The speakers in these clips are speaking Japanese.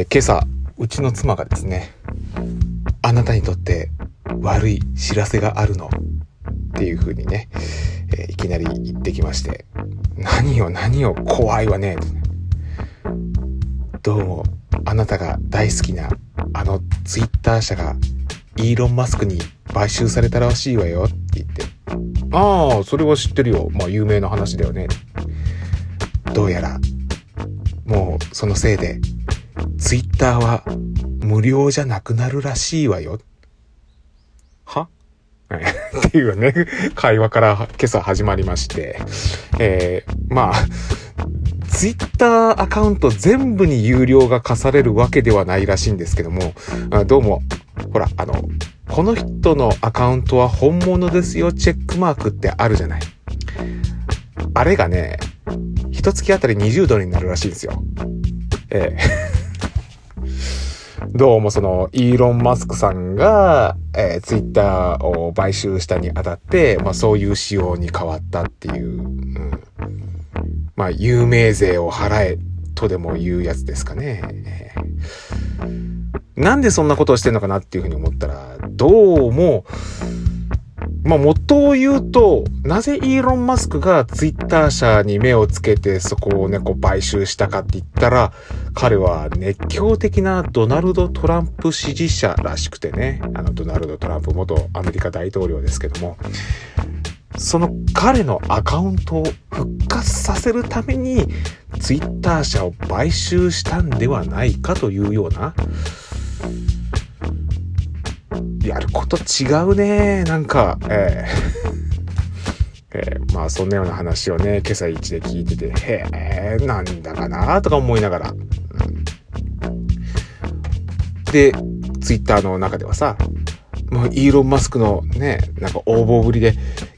えー、今朝、うちの妻がですね、あなたにとって悪い知らせがあるのっていう風にね、えー、いきなり言ってきまして、何よ何よ怖いわね。どうも、あなたが大好きなあのツイッター社がイーロン・マスクに買収されたらしいわよって言って、ああ、それは知ってるよ。まあ有名な話だよね。どうやら、もうそのせいで、ツイッターは無料じゃなくなるらしいわよ。は？っていうね、会話から今朝始まりまして、えー、まあ、ツイッターアカウント全部に有料が課されるわけではないらしいんですけども、どうも、ほら、あの、この人のアカウントは本物ですよ、チェックマークってあるじゃない。あれがね、一月あたり20ドルになるらしいんですよ。ええどうもその、イーロン・マスクさんが、えー、ツイッターを買収したにあたって、まあそういう仕様に変わったっていう、うん、まあ有名税を払えとでも言うやつですかね。なんでそんなことをしてんのかなっていうふうに思ったら、どうも、まあ、元を言うと、なぜイーロン・マスクがツイッター社に目をつけてそこをね、こう買収したかって言ったら、彼は熱狂的なドナルド・トランプ支持者らしくてね、あのドナルド・トランプ元アメリカ大統領ですけども、その彼のアカウントを復活させるためにツイッター社を買収したんではないかというような、やること違うねなんか、えー えー、まあそんなような話をね、今朝一で聞いてて、へえ、なんだかなとか思いながら。うん、で、ツイッターの中ではさ、もうイーロン・マスクのね、なんか横暴ぶりで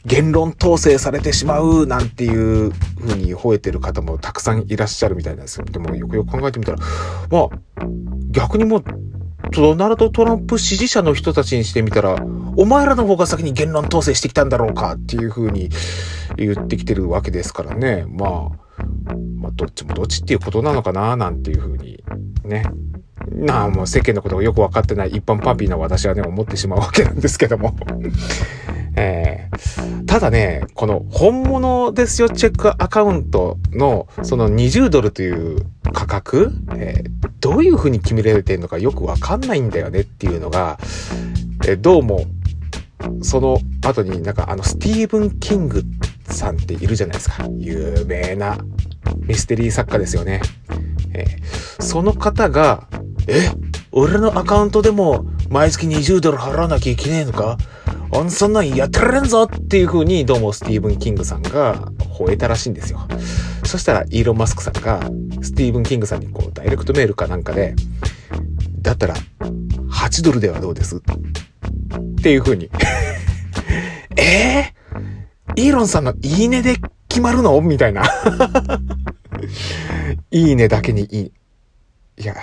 言論統制されてしまうなんていう風に吠えてる方もたくさんいらっしゃるみたいなんですよ。でもよくよく考えてみたら、まあ、逆にもうドナルド・トランプ支持者の人たちにしてみたら、お前らの方が先に言論統制してきたんだろうかっていうふうに言ってきてるわけですからね。まあ、まあ、どっちもどっちっていうことなのかななんていうふうにね。なあ、もう世間のことがよくわかってない一般パンピーな私はね、思ってしまうわけなんですけども。えー、だね、この本物ですよチェックアカウントのその20ドルという価格、えー、どういう風に決められてるのかよくわかんないんだよねっていうのが、えー、どうも、その後になんかあのスティーブン・キングさんっているじゃないですか。有名なミステリー作家ですよね。えー、その方が、え俺のアカウントでも毎月20ドル払わなきゃいけねえのか？あそんなんやってられんぞっていう風にどうもスティーブン・キングさんが吠えたらしいんですよ。そしたらイーロン・マスクさんがスティーブン・キングさんにこうダイレクトメールかなんかで、だったら8ドルではどうです？っていう風に。えー、イーロンさんのいいねで決まるの？みたいな。いいねだけにいい。いや、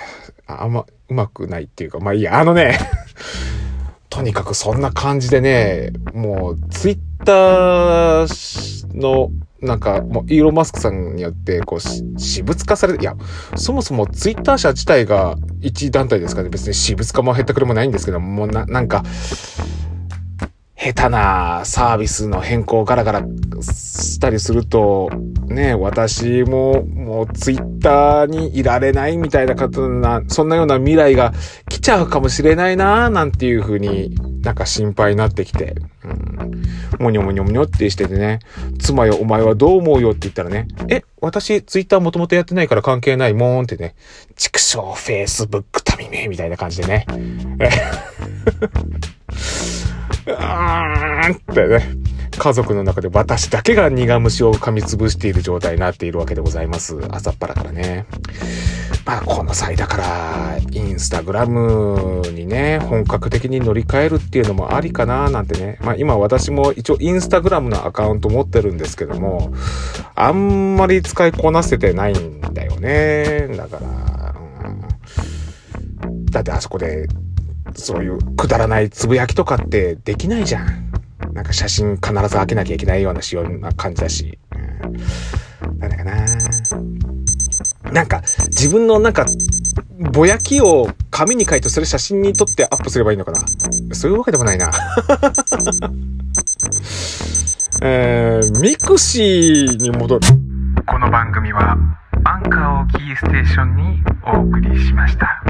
あんまうまくないっていうか、まあいいや、あのねとにかくそんな感じでね、もう、ツイッターの、なんか、もう、イーロン・マスクさんによって、こう、私物化されて、いや、そもそもツイッター社自体が一団体ですからね、別に私物化も減ったくれもないんですけども、うな、なんか、下手なサービスの変更ガラガラしたりすると、ね、私ももうツイッターにいられないみたいな方な、そんなような未来が来ちゃうかもしれないななんていうふうになんか心配になってきて、うん、もにょもにょもにょってしててね、妻よお前はどう思うよって言ったらね、え、私ツイッターもともとやってないから関係ないもんってね、畜生フェイスブック民めみたいな感じでね。ーんってね、家族の中で私だけが苦虫を噛みつぶしている状態になっているわけでございます。朝っぱらからね。まあ、この際だから、インスタグラムにね、本格的に乗り換えるっていうのもありかななんてね。まあ、今私も一応インスタグラムのアカウント持ってるんですけども、あんまり使いこなせてないんだよね。だから、うん、だってあそこでそういうくだらないつぶやきとかってできないじゃん。なんか写真必ず開けなきゃいけないような仕様な感じだし。うん、なんだかななんか自分のなんかぼやきを紙に書いてそれ写真に撮ってアップすればいいのかなそういうわけでもないな。えー、ミクシーに戻る。この番組はアンカーをキーステーションにお送りしました。